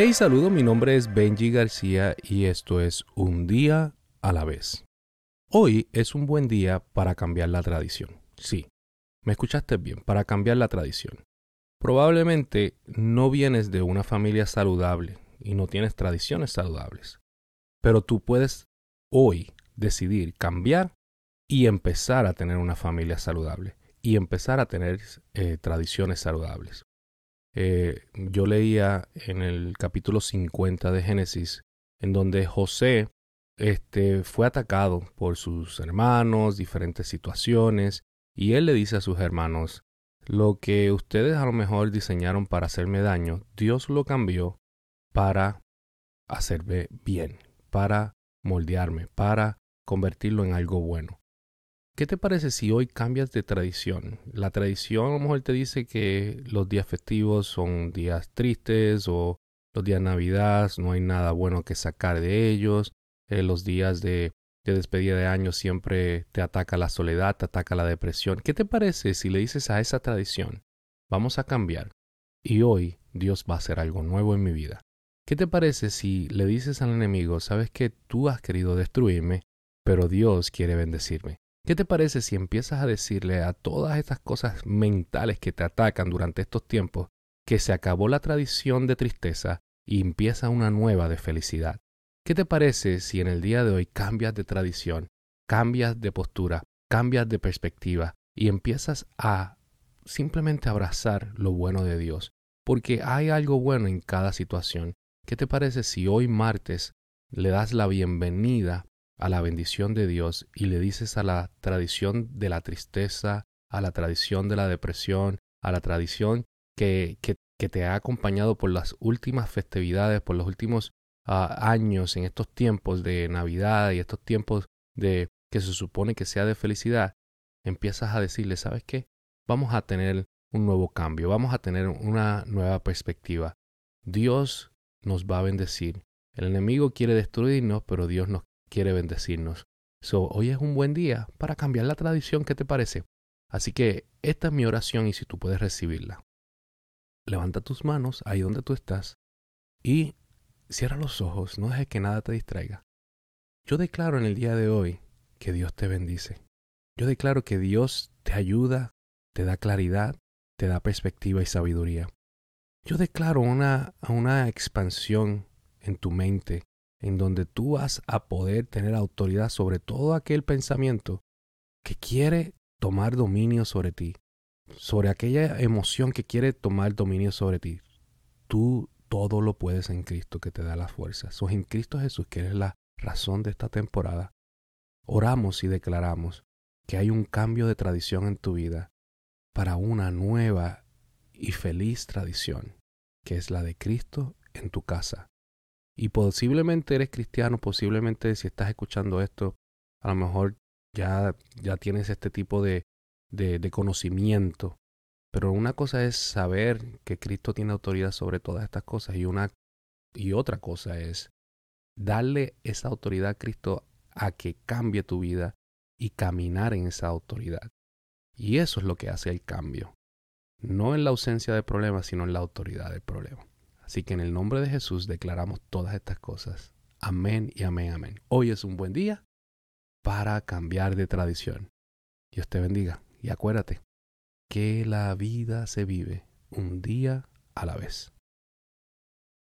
Hey, saludo, mi nombre es Benji García y esto es Un día a la vez. Hoy es un buen día para cambiar la tradición. Sí, me escuchaste bien, para cambiar la tradición. Probablemente no vienes de una familia saludable y no tienes tradiciones saludables, pero tú puedes hoy decidir cambiar y empezar a tener una familia saludable y empezar a tener eh, tradiciones saludables. Eh, yo leía en el capítulo 50 de Génesis, en donde José este, fue atacado por sus hermanos, diferentes situaciones, y él le dice a sus hermanos, lo que ustedes a lo mejor diseñaron para hacerme daño, Dios lo cambió para hacerme bien, para moldearme, para convertirlo en algo bueno. ¿Qué te parece si hoy cambias de tradición? La tradición a lo mejor te dice que los días festivos son días tristes o los días de Navidad no hay nada bueno que sacar de ellos. Eh, los días de, de despedida de año siempre te ataca la soledad, te ataca la depresión. ¿Qué te parece si le dices a esa tradición, vamos a cambiar y hoy Dios va a hacer algo nuevo en mi vida? ¿Qué te parece si le dices al enemigo, sabes que tú has querido destruirme, pero Dios quiere bendecirme? ¿Qué te parece si empiezas a decirle a todas estas cosas mentales que te atacan durante estos tiempos que se acabó la tradición de tristeza y empieza una nueva de felicidad? ¿Qué te parece si en el día de hoy cambias de tradición, cambias de postura, cambias de perspectiva y empiezas a simplemente abrazar lo bueno de Dios? Porque hay algo bueno en cada situación. ¿Qué te parece si hoy martes le das la bienvenida a la bendición de Dios y le dices a la tradición de la tristeza, a la tradición de la depresión, a la tradición que, que, te ha acompañado por las últimas festividades, por los últimos ah, años, en estos tiempos de Navidad y estos tiempos de que se supone que sea de felicidad, empiezas a decirle, ¿sabes qué? Vamos a tener un nuevo cambio, vamos a tener una nueva perspectiva. Dios nos va a bendecir. El enemigo quiere destruirnos, pero Dios nos quiere bendecirnos. So, hoy es un buen día para cambiar la tradición, ¿qué te parece? Así que esta es mi oración y si tú puedes recibirla. Levanta tus manos ahí donde tú estás y cierra los ojos, no dejes que nada te distraiga. Yo declaro en el día de hoy que Dios te bendice. Yo declaro que Dios te ayuda, te da claridad, te da perspectiva y sabiduría. Yo declaro una, una expansión en tu mente en donde tú vas a poder tener autoridad sobre todo aquel pensamiento que quiere tomar dominio sobre ti, sobre aquella emoción que quiere tomar dominio sobre ti. Tú todo lo puedes en Cristo que te da la fuerza. Sos en Cristo Jesús que eres la razón de esta temporada. Oramos y declaramos que hay un cambio de tradición en tu vida para una nueva y feliz tradición, que es la de Cristo en tu casa y posiblemente eres cristiano, posiblemente si estás escuchando esto, a lo mejor ya, ya tienes este tipo de, de, de conocimiento. Pero una cosa es saber que Cristo tiene autoridad sobre todas estas cosas y, una, y otra cosa es darle esa autoridad a Cristo a que cambie tu vida y caminar en esa autoridad. Y eso es lo que hace el cambio. No en la ausencia de problemas, sino en la autoridad del problema. Así que en el nombre de Jesús declaramos todas estas cosas. Amén y amén, amén. Hoy es un buen día para cambiar de tradición. Dios te bendiga y acuérdate que la vida se vive un día a la vez.